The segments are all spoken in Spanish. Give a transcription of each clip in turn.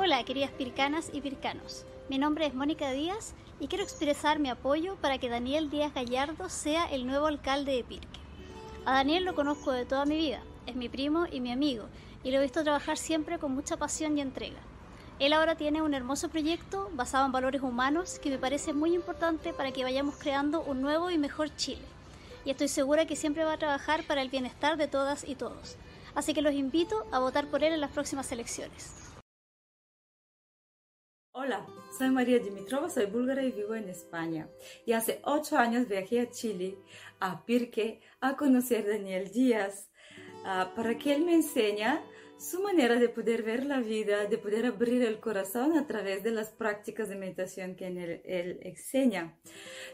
Hola, queridas pircanas y pircanos. Mi nombre es Mónica Díaz y quiero expresar mi apoyo para que Daniel Díaz Gallardo sea el nuevo alcalde de Pirque. A Daniel lo conozco de toda mi vida, es mi primo y mi amigo, y lo he visto trabajar siempre con mucha pasión y entrega. Él ahora tiene un hermoso proyecto basado en valores humanos que me parece muy importante para que vayamos creando un nuevo y mejor Chile. Y estoy segura que siempre va a trabajar para el bienestar de todas y todos. Así que los invito a votar por él en las próximas elecciones. Hola, soy María Dimitrova, soy búlgara y vivo en España. Y hace ocho años viajé a Chile, a Pirque, a conocer a Daniel Díaz, uh, para que él me enseñe su manera de poder ver la vida, de poder abrir el corazón a través de las prácticas de meditación que él, enseña.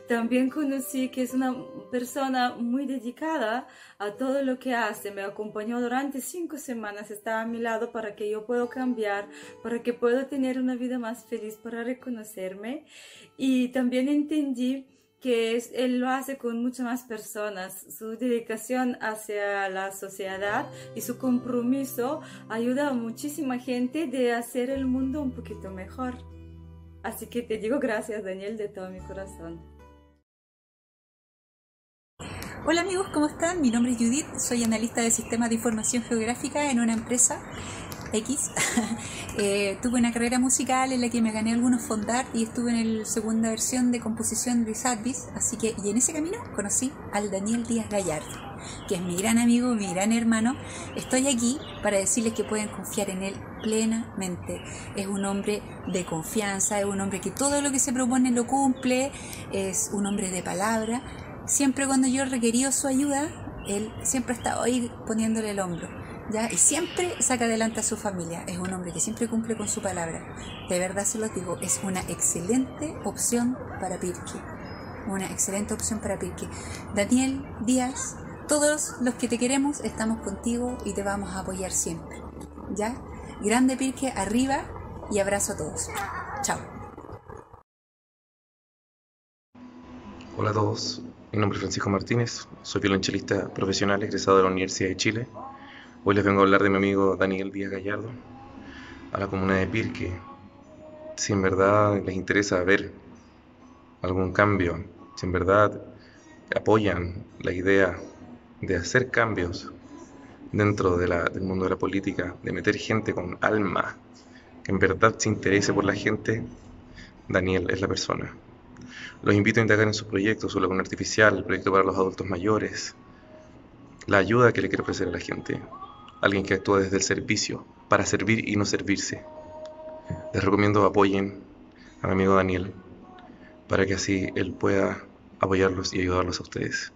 También conocí que es una persona muy dedicada a todo lo que hace. Me acompañó durante cinco semanas, estaba a mi lado para que yo pueda cambiar, para que pueda tener una vida más feliz, para reconocerme. Y también entendí que él lo hace con muchas más personas. Su dedicación hacia la sociedad y su compromiso ayuda a muchísima gente de hacer el mundo un poquito mejor. Así que te digo gracias, Daniel, de todo mi corazón. Hola amigos, ¿cómo están? Mi nombre es Judith, soy analista de sistemas de información geográfica en una empresa X. Eh, tuve una carrera musical en la que me gané algunos fondar y estuve en la segunda versión de composición de Sadvis, así que y en ese camino conocí al Daniel Díaz Gallardo, que es mi gran amigo, mi gran hermano. Estoy aquí para decirles que pueden confiar en él plenamente. Es un hombre de confianza, es un hombre que todo lo que se propone lo cumple, es un hombre de palabra. Siempre cuando yo he requerido su ayuda, él siempre está ahí poniéndole el hombro y siempre saca adelante a su familia. Es un hombre que siempre cumple con su palabra. De verdad se lo digo, es una excelente opción para Pirque. Una excelente opción para Pirque. Daniel Díaz, todos los que te queremos estamos contigo y te vamos a apoyar siempre. ¿Ya? Grande Pirque, arriba y abrazo a todos. Chao. Hola a todos, mi nombre es Francisco Martínez, soy violonchelista profesional egresado de la Universidad de Chile Hoy les vengo a hablar de mi amigo Daniel Díaz Gallardo, a la comuna de Pirque. Si en verdad les interesa ver algún cambio, si en verdad apoyan la idea de hacer cambios dentro del mundo de la política, de meter gente con alma, que en verdad se interese por la gente, Daniel es la persona. Los invito a indagar en sus proyectos, su laguna artificial, el proyecto para los adultos mayores, la ayuda que le quiere ofrecer a la gente alguien que actúa desde el servicio, para servir y no servirse. Les recomiendo apoyen a mi amigo Daniel, para que así él pueda apoyarlos y ayudarlos a ustedes.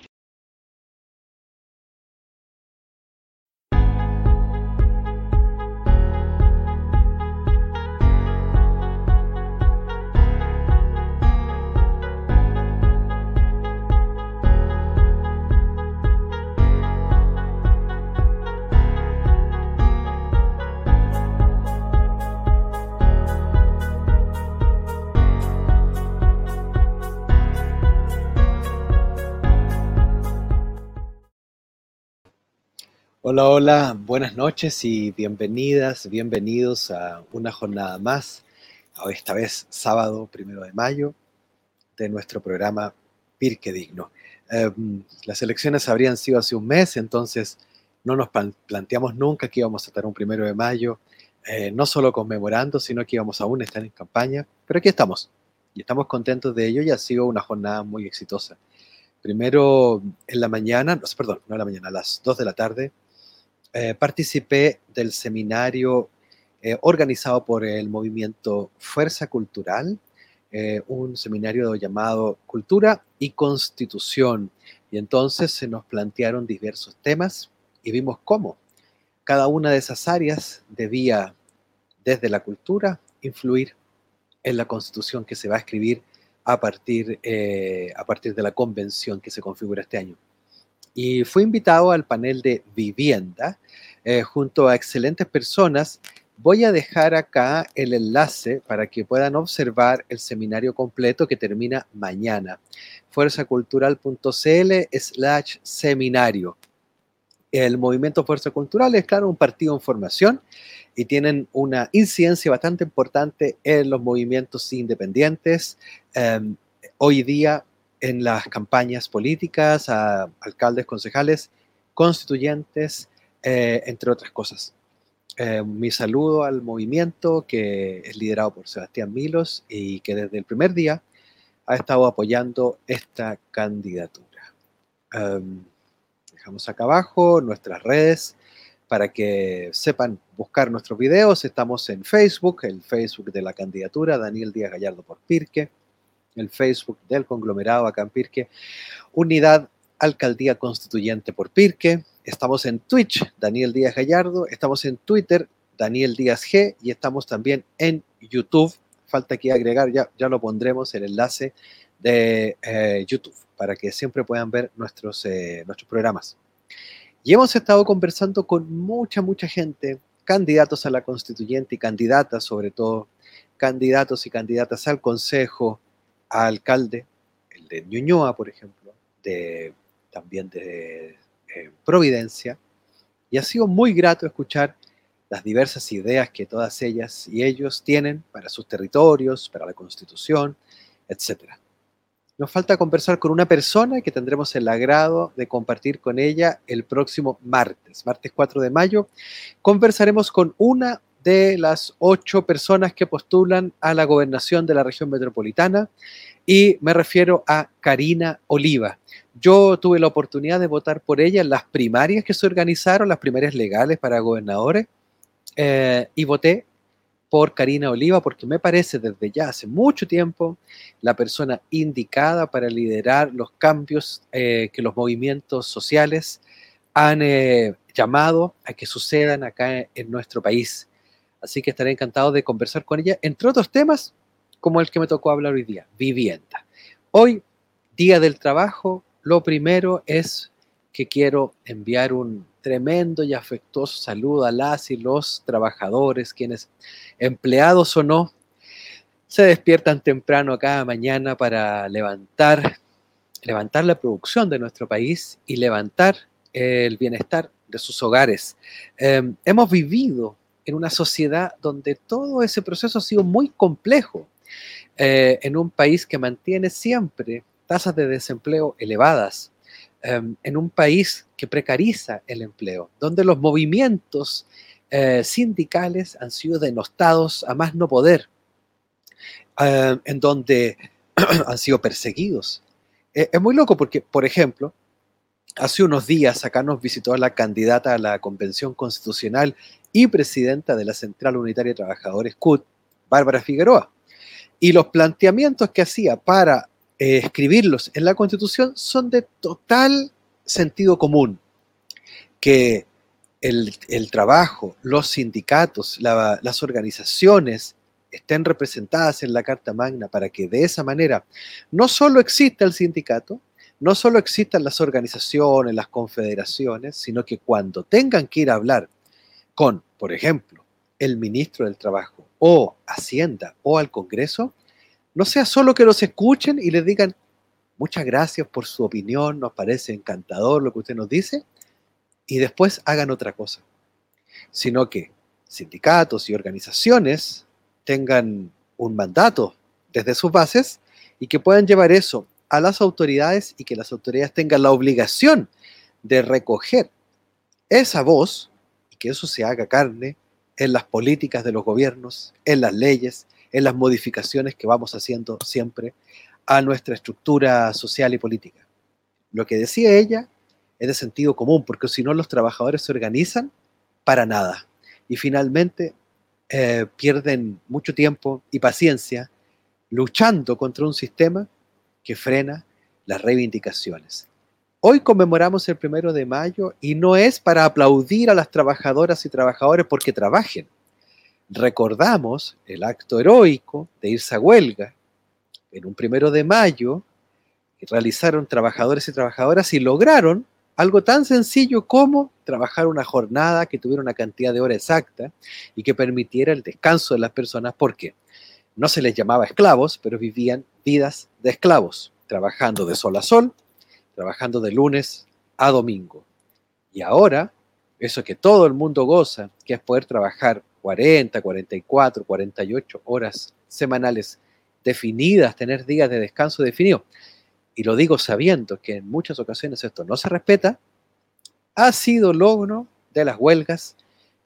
Hola, hola, buenas noches y bienvenidas, bienvenidos a una jornada más, esta vez sábado primero de mayo, de nuestro programa Pirque Digno. Em, las elecciones habrían sido hace un mes, entonces no nos planteamos nunca que íbamos a estar un primero de mayo, eh, no solo conmemorando, sino que íbamos aún a estar en campaña, pero aquí estamos y estamos contentos de ello y ha sido una jornada muy exitosa. Primero en la mañana, perdón, no en la mañana, a las 2 de la tarde, eh, participé del seminario eh, organizado por el movimiento Fuerza Cultural, eh, un seminario llamado Cultura y Constitución. Y entonces se nos plantearon diversos temas y vimos cómo cada una de esas áreas debía, desde la cultura, influir en la constitución que se va a escribir a partir, a partir de la convención que se configura este año y fui invitado al panel de vivienda eh, junto a excelentes personas. Voy a dejar acá el enlace para que puedan observar el seminario completo que termina mañana. fuerzacultural.cl slash seminario. El movimiento Fuerza Cultural es, claro, un partido en formación y tienen una incidencia bastante importante en los movimientos independientes. Em, hoy día en las campañas políticas, a alcaldes, concejales, constituyentes, eh, entre otras cosas. Eh, mi saludo al movimiento que es liderado por Sebastián Milos y que desde el primer día ha estado apoyando esta candidatura. Em, dejamos acá abajo nuestras redes para que sepan buscar nuestros videos. Estamos en Facebook, el Facebook de la candidatura, Daniel Díaz Gallardo por Pirque, el Facebook del conglomerado acá en Unidad Alcaldía Constituyente por Pirque, Estamos en Twitch, Daniel Díaz Gallardo. Estamos en Twitter, Daniel Díaz G. Y estamos también en YouTube. Falta aquí agregar, ya, ya lo pondremos el enlace de eh, YouTube para que siempre puedan ver nuestros, eh, nuestros programas. Y hemos estado conversando con mucha, mucha gente, candidatos a la constituyente y candidatas sobre todo, candidatos y candidatas al consejo, alcalde, el de Ñuñoa, por ejemplo, de, también de Providencia y ha sido muy grato escuchar las diversas ideas que todas ellas y ellos tienen para sus territorios, para la constitución, etc. Nos falta conversar con una persona que tendremos el agrado de compartir con ella el próximo martes, martes 4 de mayo. Conversaremos con una de las ocho personas que postulan a la gobernación de la región metropolitana y me refiero a Karina Oliva. Yo tuve la oportunidad de votar por ella en las primarias que se organizaron, las primarias legales para gobernadores, eh, y voté por Karina Oliva porque me parece desde ya hace mucho tiempo la persona indicada para liderar los cambios eh, que los movimientos sociales han eh, llamado a que sucedan acá en nuestro país. Así que estaré encantado de conversar con ella, entre otros temas como el que me tocó hablar hoy día, vivienda. Hoy, Día del Trabajo, lo primero es que quiero enviar un tremendo y afectuoso saludo a las y los trabajadores, quienes, empleados o no, se despiertan temprano cada mañana para levantar, levantar la producción de nuestro país y levantar el bienestar de sus hogares. Em, hemos vivido en una sociedad donde todo ese proceso ha sido muy complejo, eh, en un país que mantiene siempre tasas de desempleo elevadas, em, en un país que precariza el empleo, donde los movimientos eh, sindicales han sido denostados a más no poder, em, en donde han sido perseguidos. Eh, es muy loco porque, por ejemplo, hace unos días acá nos visitó la candidata a la Convención Constitucional y presidenta de la Central Unitaria de Trabajadores CUT, Bárbara Figueroa. Y los planteamientos que hacía para eh, escribirlos en la Constitución son de total sentido común. Que el, trabajo, los sindicatos, las organizaciones estén representadas en la Carta Magna para que de esa manera no solo exista el sindicato, no solo existan las organizaciones, las confederaciones, sino que cuando tengan que ir a hablar con, por ejemplo, el ministro del Trabajo o Hacienda o al Congreso, no sea solo que los escuchen y les digan, muchas gracias por su opinión, nos parece encantador lo que usted nos dice, y después hagan otra cosa, sino que sindicatos y organizaciones tengan un mandato desde sus bases y que puedan llevar eso a las autoridades y que las autoridades tengan la obligación de recoger esa voz y que eso se haga carne en las políticas de los gobiernos, en las leyes, en las modificaciones que vamos haciendo siempre a nuestra estructura social y política. Lo que decía ella es de sentido común, porque si no los trabajadores se organizan para nada y finalmente eh, pierden mucho tiempo y paciencia luchando contra un sistema que frena las reivindicaciones. Hoy conmemoramos el primero de mayo y no es para aplaudir a las trabajadoras y trabajadores porque trabajen, recordamos el acto heroico de irse a huelga en un primero de mayo que realizaron trabajadores y trabajadoras y lograron algo tan sencillo como trabajar una jornada que tuviera una cantidad de horas exacta y que permitiera el descanso de las personas. Porque no se les llamaba esclavos, pero vivían vidas de esclavos, trabajando de sol a sol, trabajando de lunes a domingo. Y ahora, eso que todo el mundo goza, que es poder trabajar 40, 44, 48 horas semanales definidas, tener días de descanso definidos, y lo digo sabiendo que en muchas ocasiones esto no se respeta, ha sido logro de las huelgas,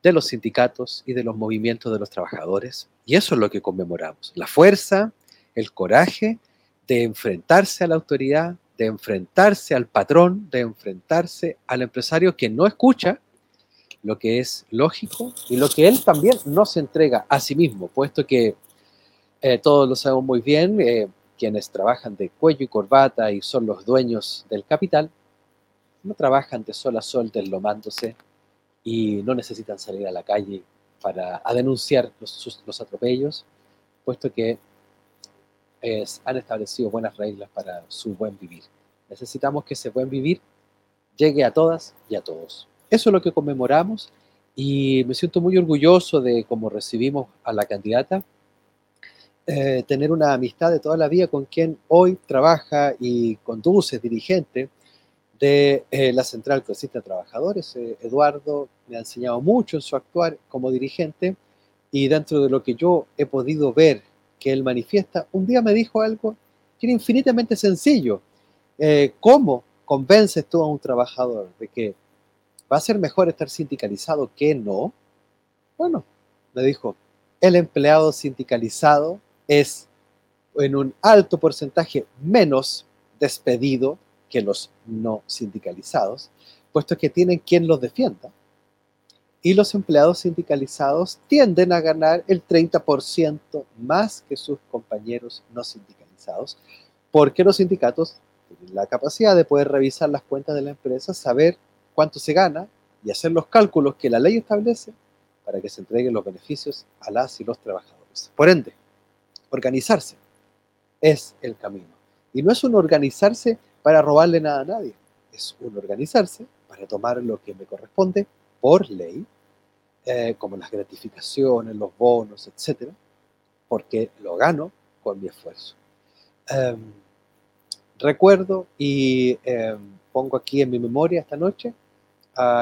de los sindicatos y de los movimientos de los trabajadores. Y eso es lo que conmemoramos. La fuerza, el coraje de enfrentarse a la autoridad, de enfrentarse al patrón, de enfrentarse al empresario que no escucha lo que es lógico y lo que él también no se entrega a sí mismo, puesto que eh, todos lo sabemos muy bien, eh, quienes trabajan de cuello y corbata y son los dueños del capital, no trabajan de sol a sol deslomándose y no necesitan salir a la calle para a denunciar los, los atropellos, puesto que han establecido buenas reglas para su buen vivir. Necesitamos que ese buen vivir llegue a todas y a todos. Eso es lo que conmemoramos y me siento muy orgulloso de cómo recibimos a la candidata, eh, tener una amistad de toda la vida con quien hoy trabaja y conduce, dirigente de eh, la Central Progresista de Trabajadores. Eh, Eduardo me ha enseñado mucho en su actuar como dirigente y dentro de lo que yo he podido ver que él manifiesta, un día me dijo algo que era infinitamente sencillo. Eh, ¿Cómo convences tú a un trabajador de que va a ser mejor estar sindicalizado que no? Bueno, me dijo, el empleado sindicalizado es en un alto porcentaje menos despedido que los no sindicalizados, puesto que tienen quien los defienda y los empleados sindicalizados tienden a ganar el 30% más que sus compañeros no sindicalizados, porque los sindicatos tienen la capacidad de poder revisar las cuentas de la empresa, saber cuánto se gana y hacer los cálculos que la ley establece para que se entreguen los beneficios a las y los trabajadores. Por ende, organizarse es el camino. Y no es un organizarse para robarle nada a nadie, es un organizarse para tomar lo que me corresponde por ley, eh, como las gratificaciones, los bonos, etcétera, porque lo gano con mi esfuerzo. Em, recuerdo y em, pongo aquí en mi memoria esta noche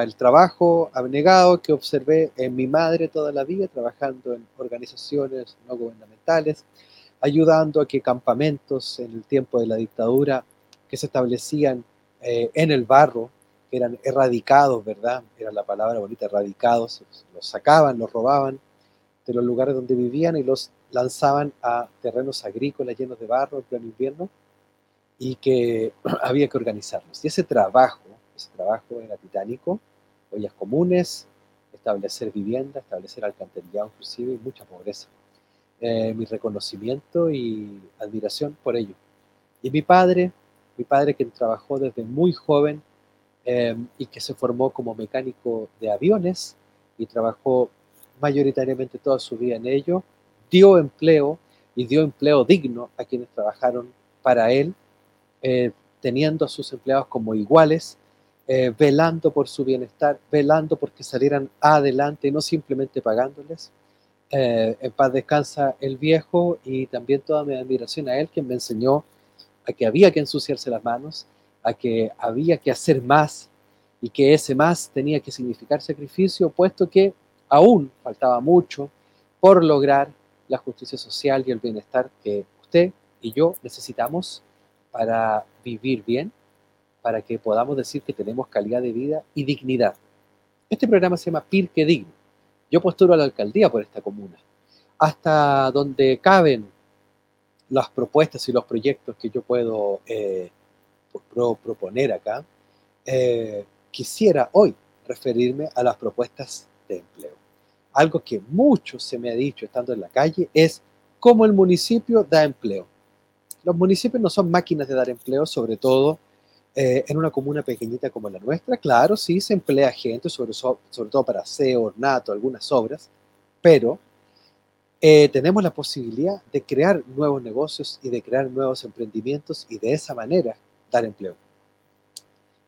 el trabajo abnegado que observé en mi madre toda la vida, trabajando en organizaciones no gubernamentales, ayudando a que campamentos en el tiempo de la dictadura que se establecían eh, en el barro que eran erradicados, ¿verdad? Era la palabra bonita, erradicados, los sacaban, los robaban de los lugares donde vivían y los lanzaban a terrenos agrícolas llenos de barro en pleno invierno y que había que organizarlos. Y ese trabajo, ese trabajo era titánico, ollas comunes, establecer vivienda, establecer alcantarillado inclusive y mucha pobreza. Eh, mi reconocimiento y admiración por ello. Y mi padre, mi padre que trabajó desde muy joven Em, y que se formó como mecánico de aviones y trabajó mayoritariamente toda su vida en ello, dio empleo y dio empleo digno a quienes trabajaron para él, eh, teniendo a sus empleados como iguales, eh, velando por su bienestar, velando porque salieran adelante no simplemente pagándoles. Eh, en paz descansa el viejo y también toda mi admiración a él, quien me enseñó a que había que ensuciarse las manos, a que había que hacer más y que ese más tenía que significar sacrificio, puesto que aún faltaba mucho por lograr la justicia social y el bienestar que usted y yo necesitamos para vivir bien, para que podamos decir que tenemos calidad de vida y dignidad. Este programa se llama Pirque Digno. Yo postulo a la alcaldía por esta comuna, hasta donde caben las propuestas y los proyectos que yo puedo eh, proponer acá, eh, quisiera hoy referirme a las propuestas de empleo. Algo que mucho se me ha dicho estando en la calle es cómo el municipio da empleo. Los municipios no son máquinas de dar empleo, sobre todo eh, en una comuna pequeñita como la nuestra. Claro, sí se emplea gente, sobre, todo para aseo, ornato, algunas obras, pero eh, tenemos la posibilidad de crear nuevos negocios y de crear nuevos emprendimientos y de esa manera dar empleo.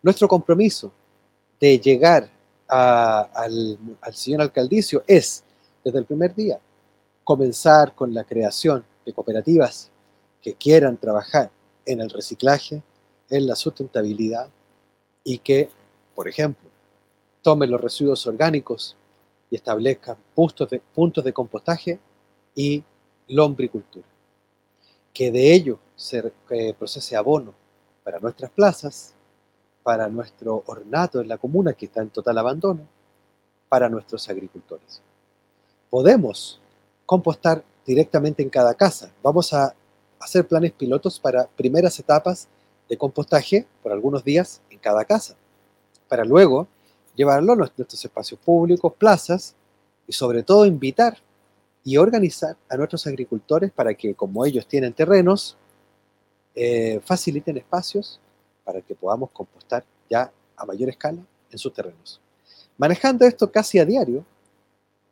Nuestro compromiso de llegar al, al señor alcaldicio es, desde el primer día, comenzar con la creación de cooperativas que quieran trabajar en el reciclaje, en la sustentabilidad y que, por ejemplo, tomen los residuos orgánicos y establezcan puntos de, puntos de compostaje y lombricultura. Que de ello se eh, procese abono para nuestras plazas, para nuestro ornato en la comuna que está en total abandono, para nuestros agricultores. Podemos compostar directamente en cada casa. Vamos a hacer planes pilotos para primeras etapas de compostaje por algunos días en cada casa, para luego llevarlo a nuestros espacios públicos, plazas y sobre todo invitar y organizar a nuestros agricultores para que, como ellos tienen terrenos, eh, faciliten espacios para que podamos compostar ya a mayor escala en sus terrenos. Manejando esto casi a diario,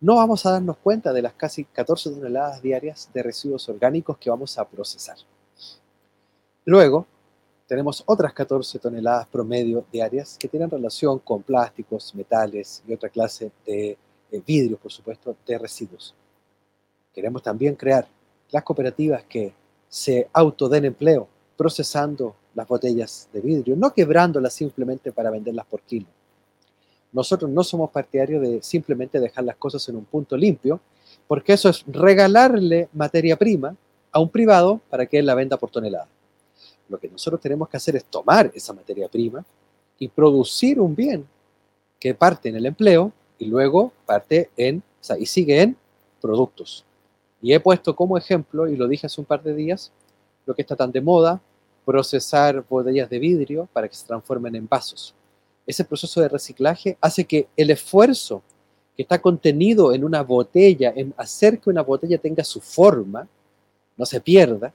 no vamos a darnos cuenta de las casi 14 toneladas diarias de residuos orgánicos que vamos a procesar. Luego, tenemos otras 14 toneladas promedio diarias que tienen relación con plásticos, metales y otra clase de vidrios, por supuesto, de residuos. Queremos también crear las cooperativas que se autoden empleo procesando las botellas de vidrio, no quebrándolas simplemente para venderlas por kilo. Nosotros no somos partidarios de simplemente dejar las cosas en un punto limpio, porque eso es regalarle materia prima a un privado para que él la venda por tonelada. Lo que nosotros tenemos que hacer es tomar esa materia prima y producir un bien que parte en el empleo y luego parte en, o sea, y sigue en productos. Y he puesto como ejemplo, y lo dije hace un par de días, lo que está tan de moda, procesar botellas de vidrio para que se transformen en vasos. Ese proceso de reciclaje hace que el esfuerzo que está contenido en una botella, en hacer que una botella tenga su forma, no se pierda,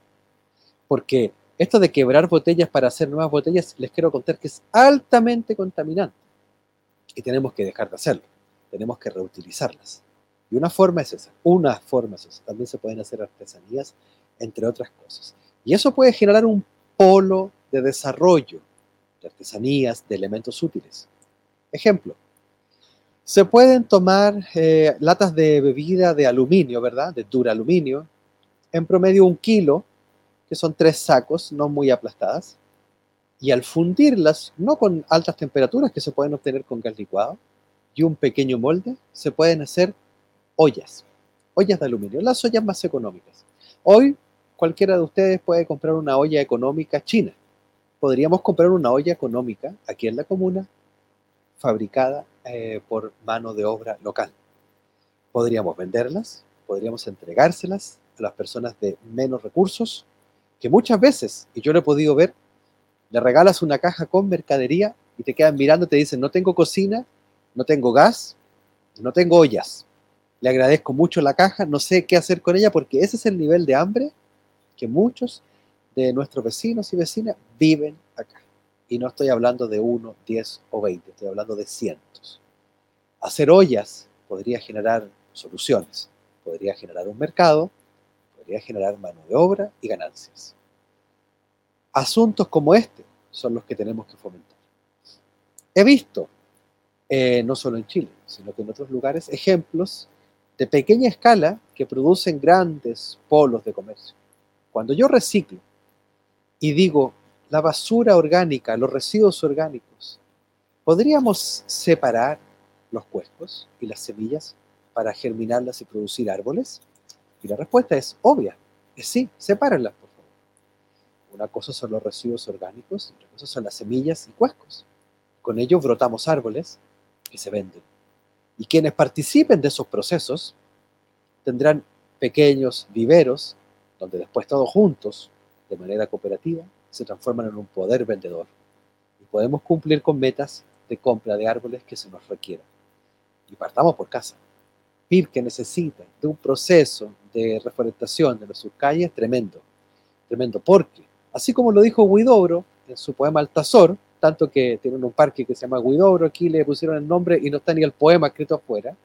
porque esto de quebrar botellas para hacer nuevas botellas, les quiero contar que es altamente contaminante y tenemos que dejar de hacerlo, tenemos que reutilizarlas. Y una forma es esa, una forma es esa. También se pueden hacer artesanías, entre otras cosas. Y eso puede generar un polo de desarrollo de artesanías, de elementos útiles. Ejemplo, se pueden tomar eh, latas de bebida de aluminio, ¿verdad? De dura aluminio, en promedio un kilo, que son tres sacos, no muy aplastadas, y al fundirlas, no con altas temperaturas que se pueden obtener con gas licuado, y un pequeño molde, se pueden hacer ollas, ollas de aluminio, las ollas más económicas. Hoy cualquiera de ustedes puede comprar una olla económica china. Podríamos comprar una olla económica aquí en la comuna, fabricada eh, por mano de obra local. Podríamos venderlas, podríamos entregárselas a las personas de menos recursos, que muchas veces, y yo lo he podido ver, le regalas una caja con mercadería y te quedan mirando y te dicen, no tengo cocina, no tengo gas, no tengo ollas le agradezco mucho la caja, no sé qué hacer con ella porque ese es el nivel de hambre que muchos de nuestros vecinos y vecinas viven acá. Y no estoy hablando de uno, diez o veinte, estoy hablando de cientos. Hacer ollas podría generar soluciones, podría generar un mercado, podría generar mano de obra y ganancias. Asuntos como este son los que tenemos que fomentar. He visto, eh, no solo en Chile, sino que en otros lugares, ejemplos de pequeña escala que producen grandes polos de comercio. Cuando yo reciclo y digo la basura orgánica, los residuos orgánicos, ¿podríamos separar los cuescos y las semillas para germinarlas y producir árboles? Y la respuesta es obvia, es sí, sepárenlas, por favor. Una cosa son los residuos orgánicos, otra cosa son las semillas y cuescos. Con ellos brotamos árboles que se venden y quienes participen de esos procesos tendrán pequeños viveros donde después todos juntos, de manera cooperativa, se transforman en un poder vendedor. Y podemos cumplir con metas de compra de árboles que se nos requieran. Y partamos por casa. Pirque necesita de un proceso de reforestación de sus calles tremendo. Tremendo, porque, así como lo dijo Huidobro en su poema Altazor, tanto que tienen un parque que se llama Guidobro, aquí le pusieron el nombre y no está ni el poema escrito afuera.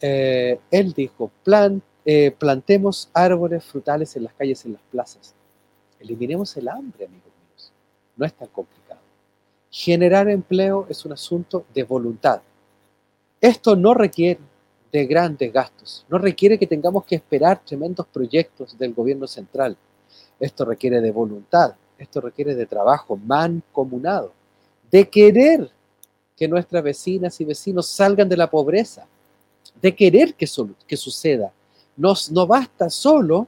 Eh, él dijo, Plan, eh, plantemos árboles frutales en las calles, en las plazas. Eliminemos el hambre, amigos míos. No es tan complicado. Generar empleo es un asunto de voluntad. Esto no requiere de grandes gastos, no requiere que tengamos que esperar tremendos proyectos del gobierno central. Esto requiere de voluntad, esto requiere de trabajo mancomunado, de querer que nuestras vecinas y vecinos salgan de la pobreza, de querer que, suceda. Nos, no basta solo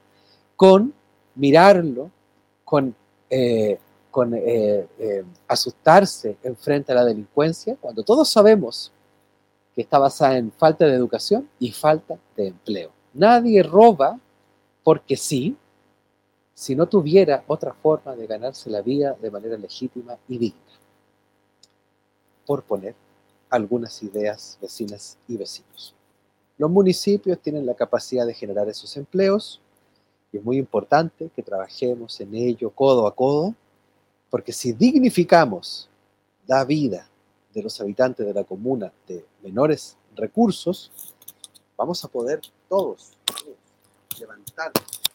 con mirarlo, con, eh, eh, eh, asustarse en frente a la delincuencia, cuando todos sabemos que está basada en falta de educación y falta de empleo. Nadie roba porque sí, si no tuviera otra forma de ganarse la vida de manera legítima y digna. Por poner algunas ideas vecinas y vecinos. Los municipios tienen la capacidad de generar esos empleos y es muy importante que trabajemos en ello codo a codo, porque si dignificamos la vida de los habitantes de la comuna de menores recursos, vamos a poder todos, levantar,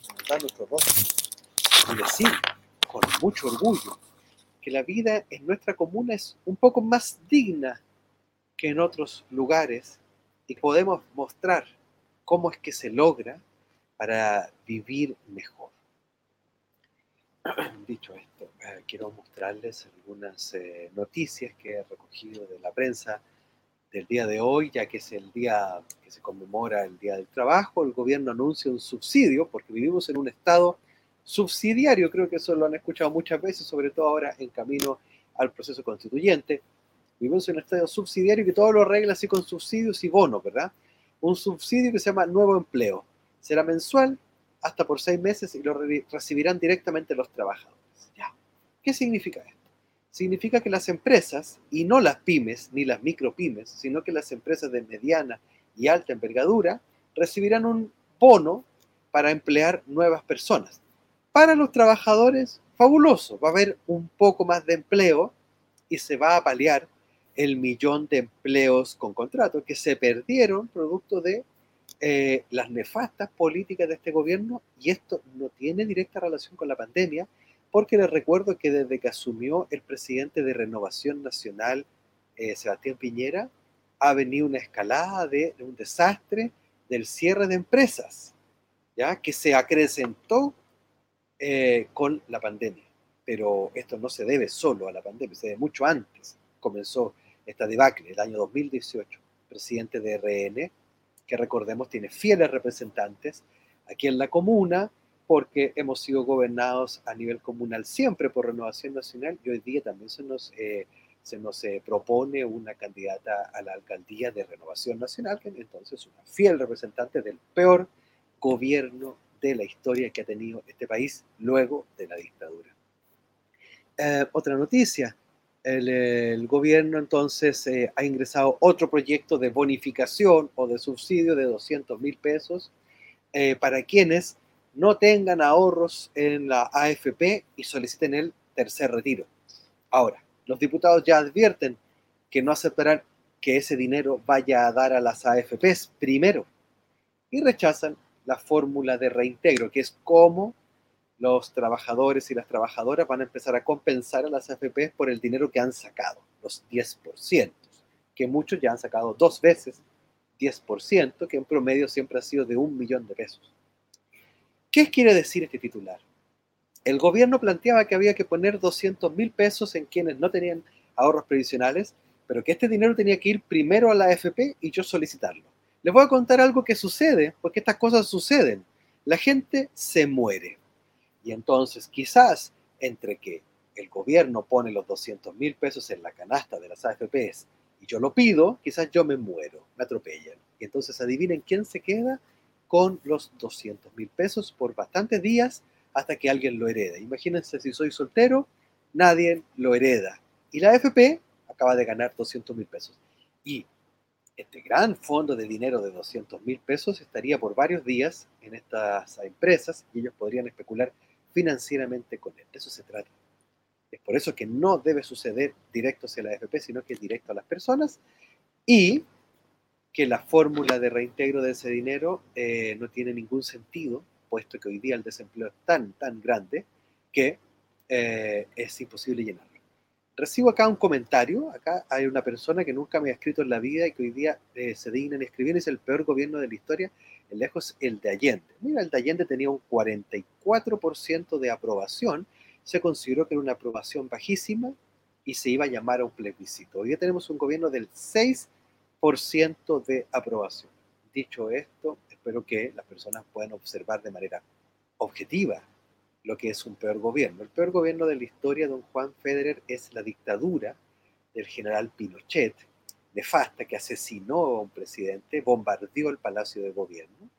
levantar nuestro y decir con mucho orgullo que la vida en nuestra comuna es un poco más digna que en otros lugares y podemos mostrar cómo es que se logra para vivir mejor. Dicho esto, eh, quiero mostrarles algunas eh, noticias que he recogido de la prensa del día de hoy, ya que es el día que se conmemora el Día del Trabajo. El gobierno anuncia un subsidio, porque vivimos en un estado subsidiario, creo que eso lo han escuchado muchas veces, sobre todo ahora en camino al proceso constituyente Vivimos en un estado subsidiario que todo lo arregla así con subsidios y bonos, ¿verdad? Un subsidio que se llama Nuevo Empleo. Será mensual hasta por seis meses y lo recibirán directamente los trabajadores. Ya. ¿Qué significa esto? Significa que las empresas, y no las pymes ni las micropymes, sino que las empresas de mediana y alta envergadura, recibirán un bono para emplear nuevas personas. Para los trabajadores, fabuloso, va a haber un poco más de empleo y se va a paliar el millón de empleos con contrato que se perdieron producto de eh, las nefastas políticas de este gobierno. Y esto no tiene directa relación con la pandemia porque les recuerdo que desde que asumió el presidente de Renovación Nacional, eh, Sebastián Piñera, ha venido una escalada de, un desastre del cierre de empresas, ya que se acrecentó eh, con la pandemia. Pero esto no se debe solo a la pandemia, se debe mucho antes. Comenzó esta debacle, el año 2018, presidente de RN, que recordemos tiene fieles representantes aquí en la comuna, porque hemos sido gobernados a nivel comunal siempre por Renovación Nacional y hoy día también se nos, eh, se nos eh, propone una candidata a la alcaldía de Renovación Nacional, que entonces es una fiel representante del peor gobierno de la historia que ha tenido este país luego de la dictadura. Eh, otra noticia, el, gobierno entonces eh, ha ingresado otro proyecto de bonificación o de subsidio de 200 mil pesos eh, para quienes no tengan ahorros en la AFP y soliciten el tercer retiro. Ahora, los diputados ya advierten que no aceptarán que ese dinero vaya a dar a las AFPs primero y rechazan la fórmula de reintegro, que es cómo los trabajadores y las trabajadoras van a empezar a compensar a las AFP por el dinero que han sacado, los 10%, que muchos ya han sacado dos veces 10%, que en promedio siempre ha sido de un millón de pesos. ¿Qué quiere decir este titular? El gobierno planteaba que había que poner 200 mil pesos en quienes no tenían ahorros previsionales, pero que este dinero tenía que ir primero a la AFP y yo solicitarlo. Les voy a contar algo que sucede, porque estas cosas suceden. La gente se muere. Y entonces quizás entre que el gobierno pone los 200 mil pesos en la canasta de las AFPs y yo lo pido, quizás yo me muero, me atropellan. Y entonces adivinen quién se queda con los 200 mil pesos por bastantes días hasta que alguien lo hereda. Imagínense si soy soltero, nadie lo hereda. Y la AFP acaba de ganar 200 mil pesos. Y este gran fondo de dinero de 200 mil pesos estaría por varios días en estas empresas y ellos podrían especular financieramente con él. De eso se trata. Es por eso que no debe suceder directo hacia la AFP, sino que es directo a las personas y que la fórmula de reintegro de ese dinero eh, no tiene ningún sentido, puesto que hoy día el desempleo es tan, tan grande que eh, es imposible llenarlo. Recibo acá un comentario, acá hay una persona que nunca me ha escrito en la vida y que hoy día eh, se digna en escribir, es el peor gobierno de la historia, lejos el de Allende. Mira, el de Allende tenía un 44% de aprobación, se consideró que era una aprobación bajísima y se iba a llamar a un plebiscito. Hoy día tenemos un gobierno del 6% de aprobación. Dicho esto, espero que las personas puedan observar de manera objetiva lo que es un peor gobierno. El peor gobierno de la historia, don Juan Federer, es la dictadura del general Pinochet, nefasta, que asesinó a un presidente, bombardeó el palacio de gobierno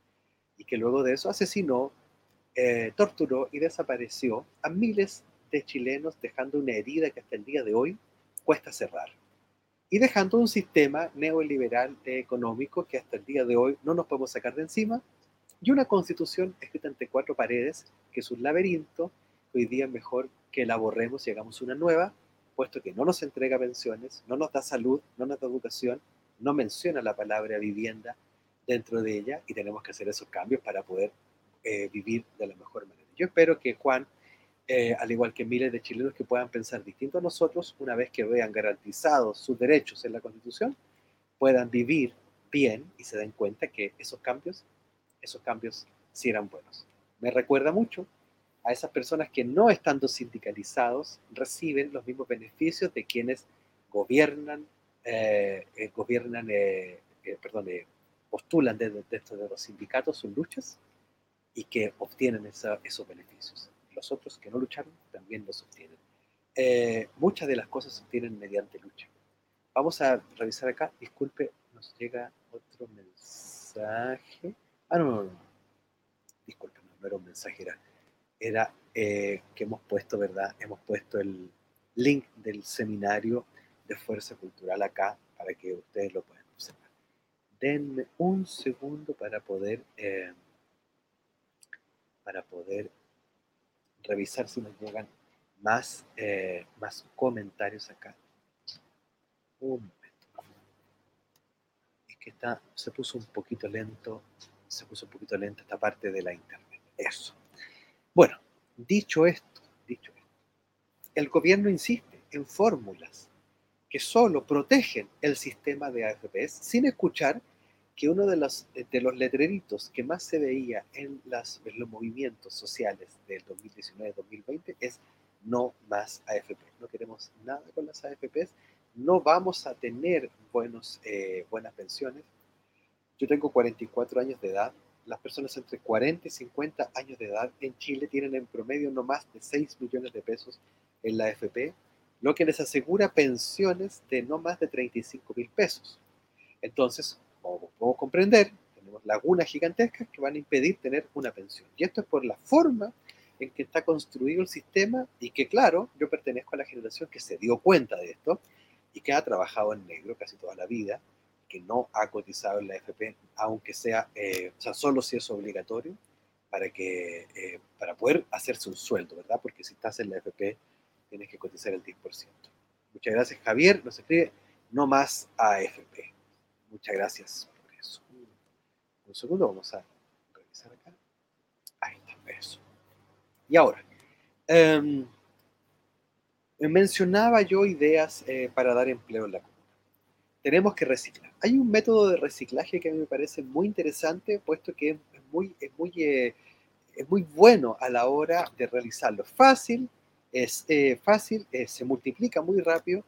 y que luego de eso asesinó, eh, torturó y desapareció a miles de chilenos, dejando una herida que hasta el día de hoy cuesta cerrar. Y dejando un sistema neoliberal económico que hasta el día de hoy no nos podemos sacar de encima, y una constitución escrita entre cuatro paredes, que es un laberinto, hoy día es mejor que la borremos y hagamos una nueva, puesto que no nos entrega pensiones, no nos da salud, no nos da educación, no menciona la palabra vivienda dentro de ella y tenemos que hacer esos cambios para poder eh, vivir de la mejor manera. Yo espero que Juan eh, al igual que miles de chilenos que puedan pensar distinto a nosotros, una vez que vean garantizados sus derechos en la Constitución, puedan vivir bien y se den cuenta que esos cambios, esos cambios sí eran buenos. Me recuerda mucho a esas personas que no estando sindicalizados reciben los mismos beneficios de quienes gobiernan, eh, eh, gobiernan, perdón, postulan desde de, de los sindicatos sus luchas y que obtienen esos beneficios los otros que no lucharon también los obtienen. Eh, muchas de las cosas se obtienen mediante lucha. Vamos a revisar acá. Disculpe, nos llega otro mensaje. Ah, no, no, no. Disculpe, no, era un mensaje, era, eh, que hemos puesto, ¿verdad? Hemos puesto el link del seminario de Fuerza Cultural acá para que ustedes lo puedan observar. Denme un segundo para poder, eh, para poder revisar si nos llegan más, eh, más comentarios acá. Un momento. Es que está, se puso un poquito lento, se puso un poquito lento esta parte de la internet. Eso. Bueno, dicho esto, dicho esto, el gobierno insiste en fórmulas que solo protegen el sistema de AFPs sin escuchar que uno de los, de los letreritos que más se veía en, las, los movimientos sociales del 2019-2020 es no más AFP. No queremos nada con las AFPs, no vamos a tener buenos, eh, buenas pensiones. Yo tengo 44 años de edad. Las personas entre 40 y 50 años de edad en Chile tienen en promedio no más de 6 millones de pesos en la AFP, lo que les asegura pensiones de no más de 35 mil pesos. Entonces, como podemos comprender, tenemos lagunas gigantescas que van a impedir tener una pensión. Y esto es por la forma en que está construido el sistema y que, claro, yo pertenezco a la generación que se dio cuenta de esto y que ha trabajado en negro casi toda la vida, que no ha cotizado en la FP, aunque sea, eh, o sea, solo si es obligatorio, para, que, eh, para poder hacerse un sueldo, ¿verdad? Porque si estás en la FP, tienes que cotizar el 10%. Muchas gracias, Javier. Nos escribe no más AFP. Muchas gracias por eso. Un segundo, vamos a revisar acá. Ahí está, eso. Y ahora, em, mencionaba yo ideas eh, para dar empleo en la. Tenemos que reciclar. Hay un método de reciclaje que a mí me parece muy interesante, puesto que es muy, es muy, eh, es muy bueno a la hora de realizarlo. Fácil, es eh, fácil, se multiplica muy rápido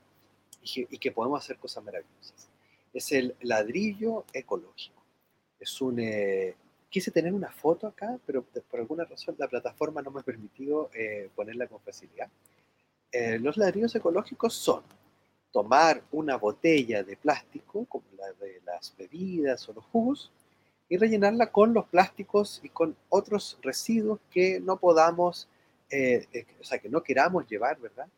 y que podemos hacer cosas maravillosas es el ladrillo ecológico. Es un, eh, quise tener una foto acá, pero por alguna razón la plataforma no me ha permitido eh, ponerla con facilidad. Eh, los ladrillos ecológicos son tomar una botella de plástico, como la de las bebidas o los jugos, y rellenarla con los plásticos y con otros residuos que no podamos, o sea, que no queramos llevar, ¿verdad?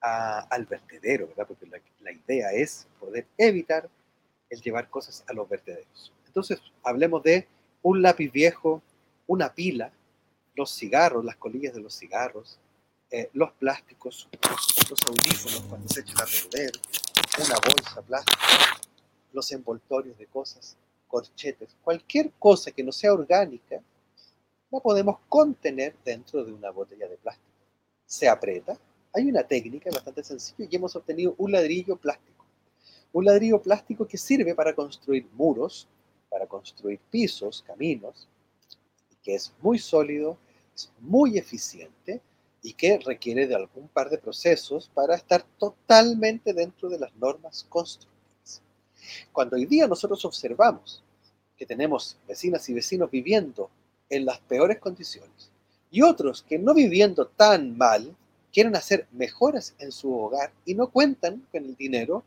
al vertedero, ¿verdad? Porque la, la idea es poder evitar el llevar cosas a los vertederos. Entonces, hablemos de un lápiz viejo, una pila, los cigarros, las colillas de los cigarros, eh, los plásticos, los audífonos cuando se echan a perder, una bolsa plástica, los envoltorios de cosas, corchetes, cualquier cosa que no sea orgánica, la podemos contener dentro de una botella de plástico. Se aprieta, hay una técnica bastante sencilla y hemos obtenido un ladrillo plástico un ladrillo plástico que sirve para construir muros, para construir pisos, caminos, que es muy sólido, es muy eficiente y que requiere de algún par de procesos para estar totalmente dentro de las normas constructivas. Cuando hoy día nosotros observamos que tenemos vecinas y vecinos viviendo en las peores condiciones y otros que no viviendo tan mal quieren hacer mejoras en su hogar y no cuentan con el dinero,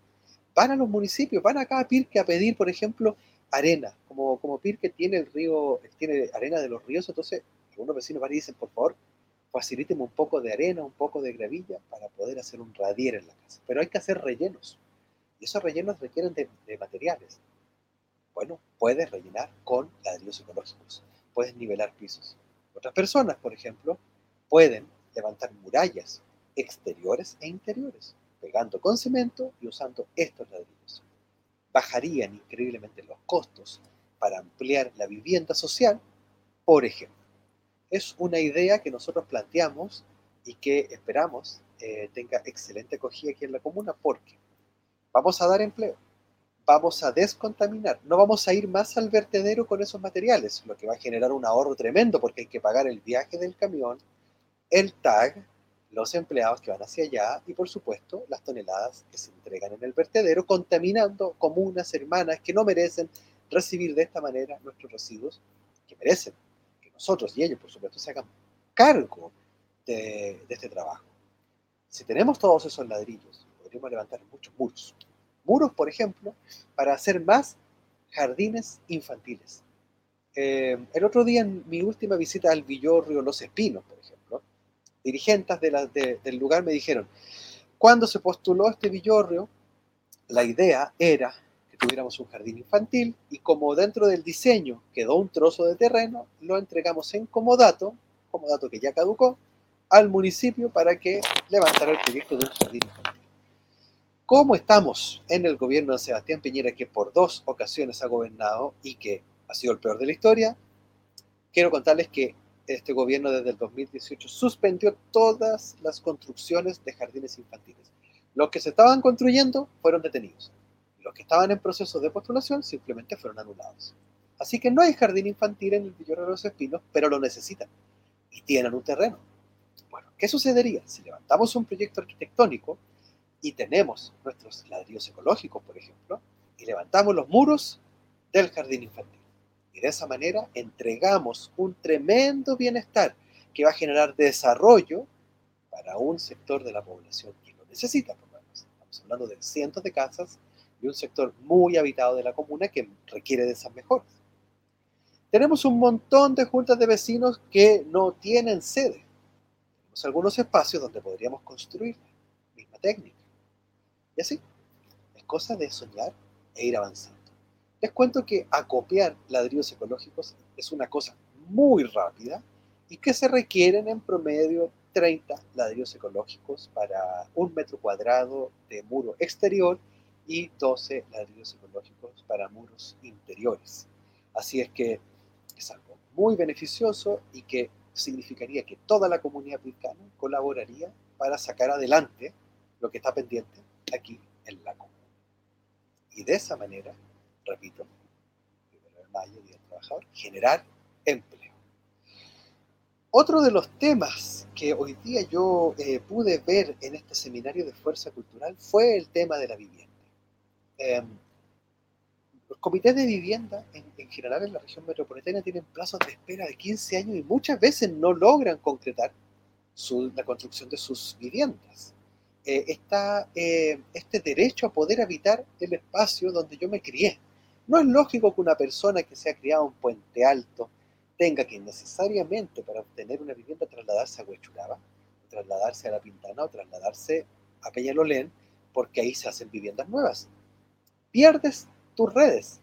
van a los municipios, van acá a Pirque a pedir, por ejemplo, arena. Como, como Pirque tiene el río, tiene arena de los ríos, entonces algunos vecinos van y dicen, por favor, facilíteme un poco de arena, un poco de gravilla para poder hacer un radier en la casa. Pero hay que hacer rellenos. Y esos rellenos requieren de, de materiales. Bueno, puedes rellenar con ladrillos ecológicos. Puedes nivelar pisos. Otras personas, por ejemplo, pueden levantar murallas exteriores e interiores, pegando con cemento y usando estos ladrillos. Bajarían increíblemente los costos para ampliar la vivienda social, por ejemplo es una idea que nosotros planteamos y que esperamos eh, tenga excelente acogida aquí en la comuna porque vamos a dar empleo, vamos a descontaminar, no vamos a ir más al vertedero con esos materiales, lo que va a generar un ahorro tremendo porque hay que pagar el viaje del camión, el tag, los empleados que van hacia allá y por supuesto las toneladas que se entregan en el vertedero, contaminando comunas hermanas que no merecen recibir de esta manera nuestros residuos que merecen nosotros y ellos, por supuesto, se hagan cargo de, este trabajo. Si tenemos todos esos ladrillos, podríamos levantar muchos muros. Muros, por ejemplo, para hacer más jardines infantiles. Eh, el otro día, en mi última visita al Villorrio Los Espinos, por ejemplo, dirigentes del lugar me dijeron, cuando se postuló este Villorrio, la idea era tuviéramos un jardín infantil y como dentro del diseño quedó un trozo de terreno, lo entregamos en comodato, comodato que ya caducó, al municipio para que levantara el proyecto de un jardín infantil. Como estamos en el gobierno de Sebastián Piñera, que por dos ocasiones ha gobernado y que ha sido el peor de la historia, quiero contarles que este gobierno desde el 2018 suspendió todas las construcciones de jardines infantiles. Los que se estaban construyendo fueron detenidos los que estaban en proceso de postulación simplemente fueron anulados. Así que no hay jardín infantil en el Villorro de los Espinos, pero lo necesitan y tienen un terreno. Bueno, ¿qué sucedería si levantamos un proyecto arquitectónico y tenemos nuestros ladrillos ecológicos, por ejemplo, y levantamos los muros del jardín infantil? Y de esa manera entregamos un tremendo bienestar que va a generar desarrollo para un sector de la población que lo necesita. Estamos hablando de cientos de casas y un sector muy habitado de la comuna que requiere de esas mejoras. Tenemos un montón de juntas de vecinos que no tienen sede. Tenemos algunos espacios donde podríamos construir la misma técnica. Y así, es cosa de soñar e ir avanzando. Les cuento que acopiar ladrillos ecológicos es una cosa muy rápida y que se requieren en promedio 30 ladrillos ecológicos para un metro cuadrado de muro exterior y 12 ladrillos ecológicos para muros interiores. Así es que es algo muy beneficioso y que significaría que toda la comunidad africana colaboraría para sacar adelante lo que está pendiente aquí en la comuna. Y de esa manera, repito, primero de mayo, Día del Trabajador, generar empleo. Otro de los temas que hoy día yo eh, pude ver en este seminario de fuerza cultural fue el tema de la vivienda. Em, los comités de vivienda en, general en la región metropolitana tienen plazos de espera de 15 años y muchas veces no logran concretar la construcción de sus viviendas. Eh, está eh, este derecho a poder habitar el espacio donde yo me crié. No es lógico que una persona que se ha criado en Puente Alto tenga que necesariamente para obtener una vivienda trasladarse a Huechuraba, trasladarse a La Pintana o trasladarse a Peñalolén, porque ahí se hacen viviendas nuevas pierdes tus redes.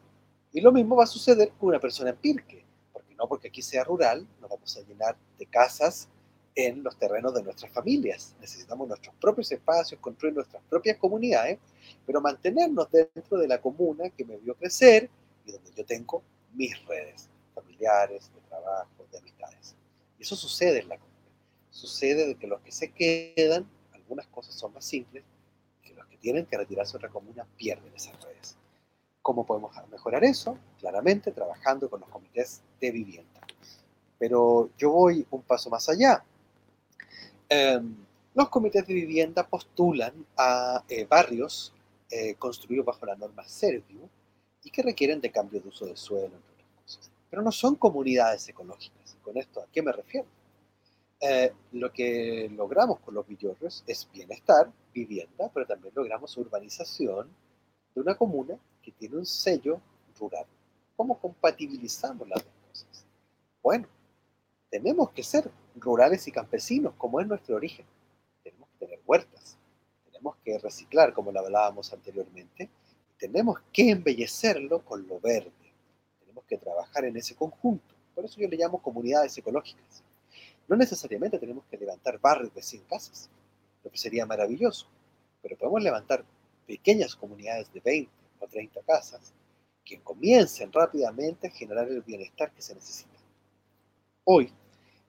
Y lo mismo va a suceder con una persona en Pirque, porque no porque aquí sea rural, nos vamos a llenar de casas en los terrenos de nuestras familias. Necesitamos nuestros propios espacios, construir nuestras propias comunidades, pero mantenernos dentro de la comuna que me vio crecer y donde yo tengo mis redes familiares, de trabajo, de amistades. Y eso sucede en la comuna. Sucede de que los que se quedan, algunas cosas son más simples, tienen que retirarse a otra comuna pierden esas redes. ¿Cómo podemos mejorar eso? Claramente trabajando con los comités de vivienda. Pero yo voy un paso más allá. Em, los comités de vivienda postulan a eh, barrios eh, construidos bajo la norma Serviu y que requieren de cambio de uso de suelo, entre otras cosas. Pero no son comunidades ecológicas. ¿Con esto a qué me refiero? Eh, lo que logramos con los villorrios es bienestar, vivienda, pero también logramos urbanización de una comuna que tiene un sello rural. ¿Cómo compatibilizamos las dos cosas? Bueno, tenemos que ser rurales y campesinos, como es nuestro origen. Tenemos que tener huertas, tenemos que reciclar, como lo hablábamos anteriormente, tenemos que embellecerlo con lo verde. Tenemos que trabajar en ese conjunto. Por eso yo le llamo comunidades ecológicas. No necesariamente tenemos que levantar barrios de 100 casas, lo que sería maravilloso, pero podemos levantar pequeñas comunidades de 20 o 30 casas que comiencen rápidamente a generar el bienestar que se necesita. Hoy,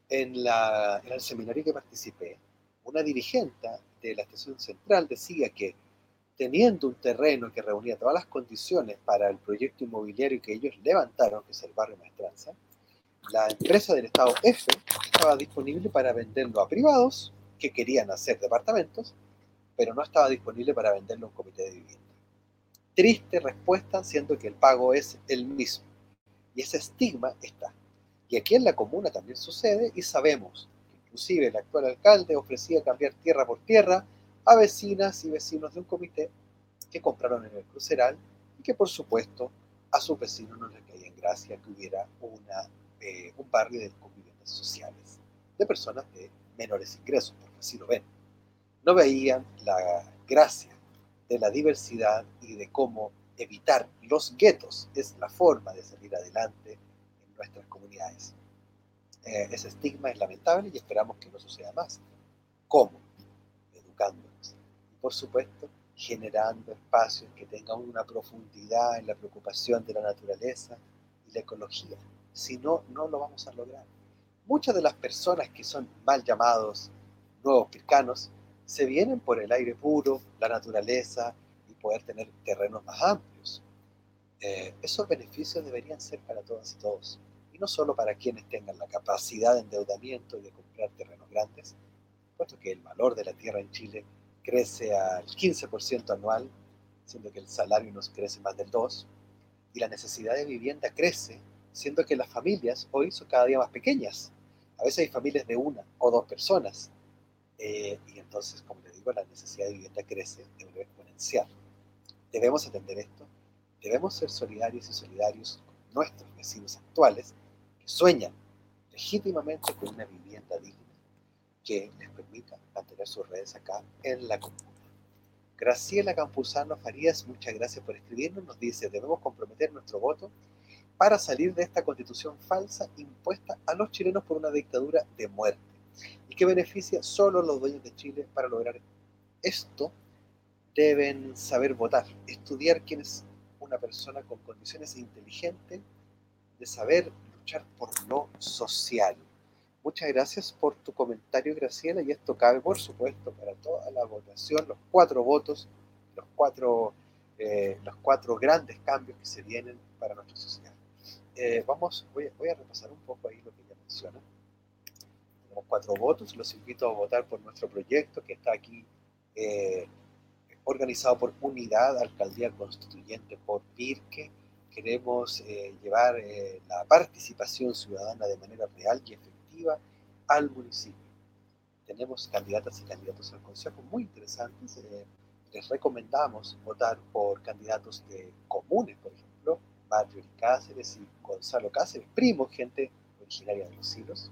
en, el seminario que participé, una dirigente de la estación central decía que teniendo un terreno que reunía todas las condiciones para el proyecto inmobiliario que ellos levantaron, que es el barrio Maestranza, la empresa del Estado F estaba disponible para venderlo a privados que querían hacer departamentos, pero no estaba disponible para venderlo a un comité de vivienda. Triste respuesta, siendo que el pago es el mismo. Y ese estigma está. Y aquí en la comuna también sucede y sabemos Inclusive el actual alcalde ofrecía cambiar tierra por tierra a vecinas y vecinos de un comité que compraron en el cruceral y que por supuesto a sus vecinos no les caía en gracia que hubiera una, un barrio de conviviendas sociales de personas de menores ingresos, porque así lo ven. No veían la gracia de la diversidad y de cómo evitar los guetos es la forma de salir adelante en nuestras comunidades. Eh, ese estigma es lamentable y esperamos que no suceda más. ¿Cómo? Educándonos. Y por supuesto, generando espacios que tengan una profundidad en la preocupación de la naturaleza y la ecología. Si no, no lo vamos a lograr. Muchas de las personas que son mal llamados nuevos pircanos se vienen por el aire puro, la naturaleza y poder tener terrenos más amplios. Eh, esos beneficios deberían ser para todas y todos y no solo para quienes tengan la capacidad de endeudamiento y de comprar terrenos grandes, puesto que el valor de la tierra en Chile crece al 15% anual, siendo que el salario nos crece más del 2%, y la necesidad de vivienda crece, siendo que las familias hoy son cada día más pequeñas. A veces hay familias de una o dos personas, eh, y entonces, como le digo, la necesidad de vivienda crece de manera exponencial. Debemos entender esto, debemos ser solidarios y solidarios con nuestros vecinos actuales, sueñan legítimamente con una vivienda digna que les permita mantener sus redes acá en la comuna. Graciela Campuzano Farías, muchas gracias por escribirnos. Nos dice, debemos comprometer nuestro voto para salir de esta constitución falsa impuesta a los chilenos por una dictadura de muerte y que beneficia solo a los dueños de Chile para lograr esto. Deben saber votar, estudiar quién es una persona con condiciones inteligentes de saber por lo social. Muchas gracias por tu comentario, Graciela, y esto cabe, por supuesto, para toda la votación, los cuatro votos, los cuatro, eh, los cuatro grandes cambios que se vienen para nuestra sociedad. Eh, vamos, voy, a repasar un poco ahí lo que ya menciona. Tenemos cuatro votos, los invito a votar por nuestro proyecto que está aquí eh, organizado por Unidad Alcaldía Constituyente por Pirque queremos eh, llevar eh, la participación ciudadana de manera real y efectiva al municipio. Tenemos candidatas y candidatos al consejo muy interesantes. Eh, les recomendamos votar por candidatos de comunes, por ejemplo, Marjorie Cáceres y Gonzalo Cáceres, primos, gente originaria de los hilos,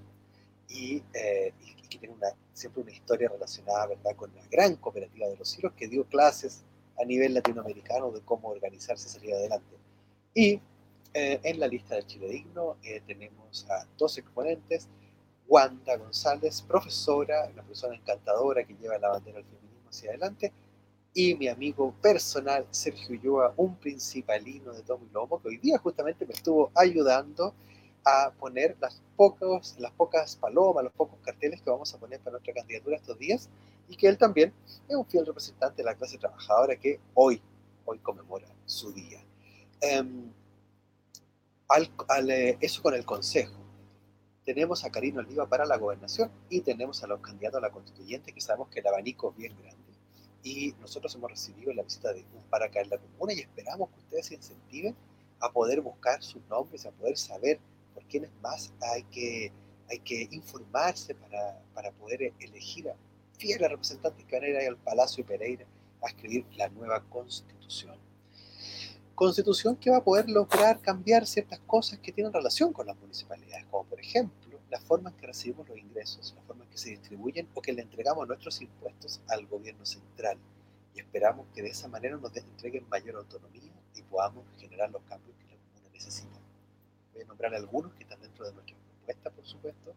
y, que tiene siempre una historia relacionada con la gran cooperativa de los hilos que dio clases a nivel latinoamericano de cómo organizarse y salir adelante. Y eh, en la lista del Chile Digno eh, tenemos a dos exponentes, Wanda González, profesora, una persona encantadora que lleva la bandera del feminismo hacia adelante, y mi amigo personal Sergio Ulloa, un principalino de Tomo y Lomo, que hoy día justamente me estuvo ayudando a poner las, pocos, las pocas palomas, los pocos carteles que vamos a poner para nuestra candidatura estos días, y que él también es un fiel representante de la clase trabajadora que hoy, hoy conmemora su día. Em, eh, eso con el consejo. tenemos a Karina Oliva para la gobernación y tenemos a los candidatos a la constituyente que sabemos que el abanico es bien grande. Y nosotros hemos recibido la visita de un para acá en la comuna y esperamos que ustedes se incentiven a poder buscar sus nombres, a poder saber por quiénes más hay que, hay que informarse para, para poder elegir a fieles representantes que van a ir al Palacio Pereira a escribir la nueva constitución. Constitución que va a poder lograr cambiar ciertas cosas que tienen relación con las municipalidades, como por ejemplo la forma en que recibimos los ingresos, la forma en que se distribuyen o que le entregamos nuestros impuestos al gobierno central. Y esperamos que de esa manera nos entreguen mayor autonomía y podamos generar los cambios que la comuna necesita. Voy a nombrar algunos que están dentro de nuestra propuesta, por supuesto.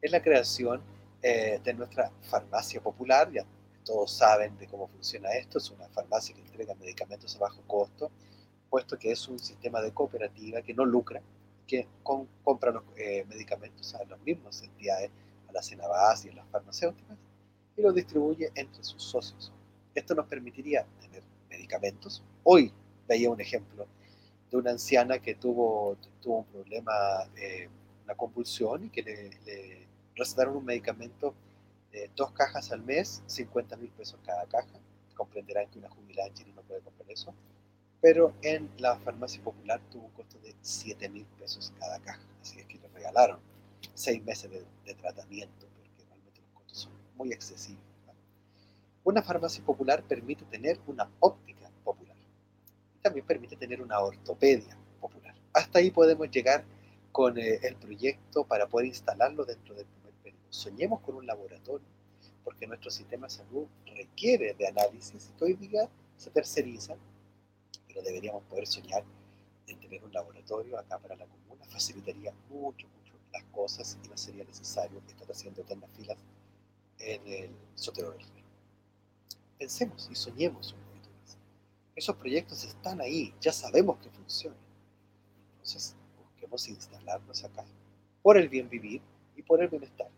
Es la creación eh, de nuestra farmacia popular, ya todos saben de cómo funciona esto, es una farmacia que entrega medicamentos a bajo costo, puesto que es un sistema de cooperativa que no lucra, que compra los eh, medicamentos a las mismas entidades, a la Cenabas y a las farmacéuticas, y los distribuye entre sus socios. Esto nos permitiría tener medicamentos. Hoy veía un ejemplo de una anciana que tuvo, tuvo un problema, eh, una convulsión, y que le, le recetaron un medicamento de dos cajas al mes, 50 mil pesos cada caja. Comprenderán que una jubilada en Chile no puede comprar eso. Pero en la farmacia popular tuvo un costo de 7 mil pesos cada caja. Así es que le regalaron seis meses de, tratamiento, porque realmente los costos son muy excesivos. Una farmacia popular permite tener una óptica popular. Y también permite tener una ortopedia popular. Hasta ahí podemos llegar con eh, el proyecto para poder instalarlo dentro del primer periodo. Soñemos con un laboratorio, porque nuestro sistema de salud requiere de análisis y que hoy día se terceriza, pero deberíamos poder soñar en tener un laboratorio acá para la comuna. Facilitaría mucho, mucho las cosas y no sería necesario estar haciendo eternas filas en el sotero del río. Pensemos y soñemos un poquito más. Esos proyectos están ahí, ya sabemos que funcionan. Entonces, instalarnos acá por el bien vivir y por el bienestar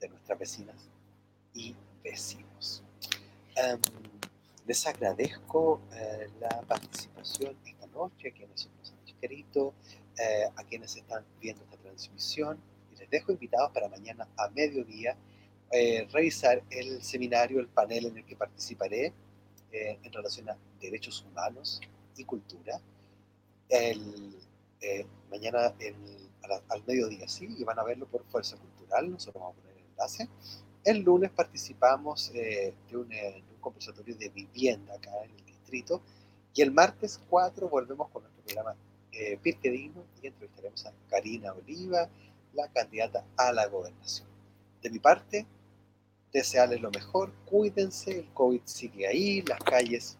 de nuestras vecinas y vecinos. Em, les agradezco eh, la participación esta noche, a quienes nos han escrito, eh, a quienes están viendo esta transmisión y les dejo invitados para mañana a mediodía eh, revisar el seminario, el panel en el que participaré en relación a derechos humanos y cultura. El eh, mañana al mediodía, ¿sí? Y van a verlo por Fuerza Cultural, nosotros vamos a poner el enlace. El lunes participamos eh, de, un, conversatorio de vivienda acá en el distrito y el martes 4 volvemos con nuestro programa eh, Pirque Digno y entrevistaremos a Karina Oliva, la candidata a la gobernación. De mi parte, desearles lo mejor, cuídense, el COVID sigue ahí, las calles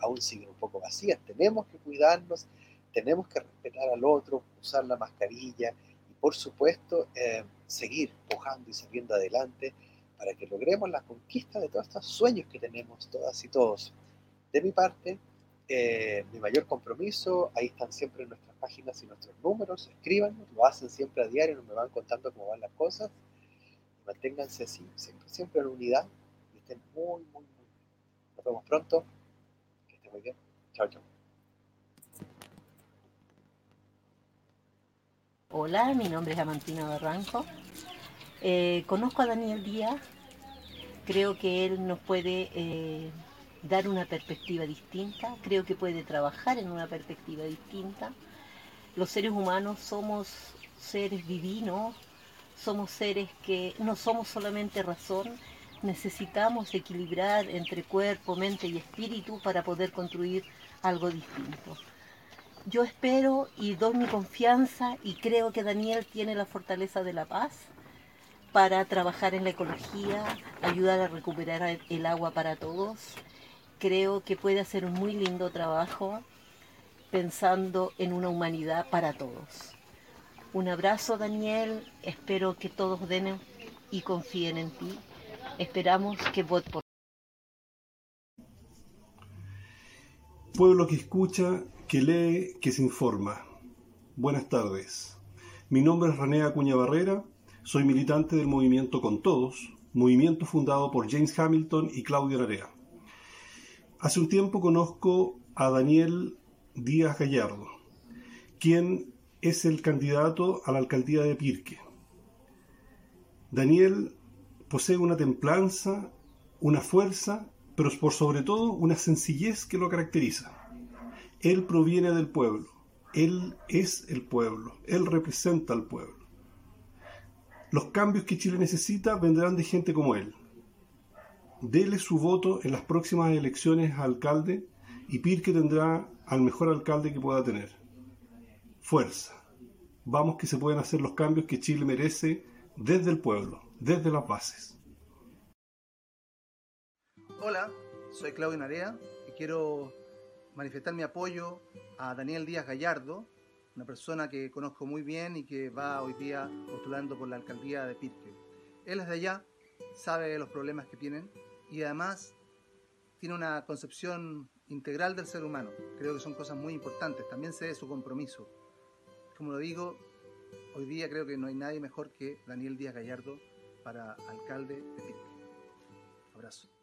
aún siguen un poco vacías, tenemos que cuidarnos, tenemos que respetar al otro, usar la mascarilla y por supuesto eh, seguir pujando y saliendo adelante para que logremos la conquista de todos estos sueños que tenemos todas y todos. De mi parte, eh, mi mayor compromiso, ahí están siempre nuestras páginas y nuestros números, escríbanos, lo hacen siempre a diario, nos me van contando cómo van las cosas, manténganse así, siempre, siempre en unidad y estén muy, muy, muy bien. Nos vemos pronto, que estén muy bien, chao, chao. Hola, mi nombre es Amantina Barranco. Eh, conozco a Daniel Díaz. Creo que él nos puede eh, dar una perspectiva distinta. Creo que puede trabajar en una perspectiva distinta. Los seres humanos somos seres divinos, somos seres que no somos solamente razón, necesitamos equilibrar entre cuerpo, mente y espíritu para poder construir algo distinto yo espero y doy mi confianza y creo que Daniel tiene la fortaleza de la paz para trabajar en la ecología, ayudar a recuperar el agua para todos. Creo que puede hacer un muy lindo trabajo pensando en una humanidad para todos. Un abrazo Daniel, espero que todos den y confíen en ti. Esperamos que vote por Pueblo que escucha, que lee, que se informa. Buenas tardes. Mi nombre es René Acuña Barrera, soy militante del movimiento Con Todos, movimiento fundado por James Hamilton y Claudio Narea. Hace un tiempo conozco a Daniel Díaz Gallardo, quien es el candidato a la alcaldía de Pirque. Daniel posee una templanza, una fuerza, pero por sobre todo una sencillez que lo caracteriza. Él proviene del pueblo, él es el pueblo, él representa al pueblo. Los cambios que Chile necesita vendrán de gente como él. Dele su voto en las próximas elecciones a alcalde y Pirque tendrá al mejor alcalde que pueda tener. Fuerza. Vamos que se pueden hacer los cambios que Chile merece desde el pueblo, desde las bases. Hola, soy Claudio Narea y quiero manifestar mi apoyo a Daniel Díaz Gallardo, una persona que conozco muy bien y que va hoy día postulando por la alcaldía de Pirque. Él es de allá, sabe los problemas que tienen y además tiene una concepción integral del ser humano. Creo que son cosas muy importantes. También sé de su compromiso. Como lo digo, hoy día creo que no hay nadie mejor que Daniel Díaz Gallardo para alcalde de Pirque. Abrazo.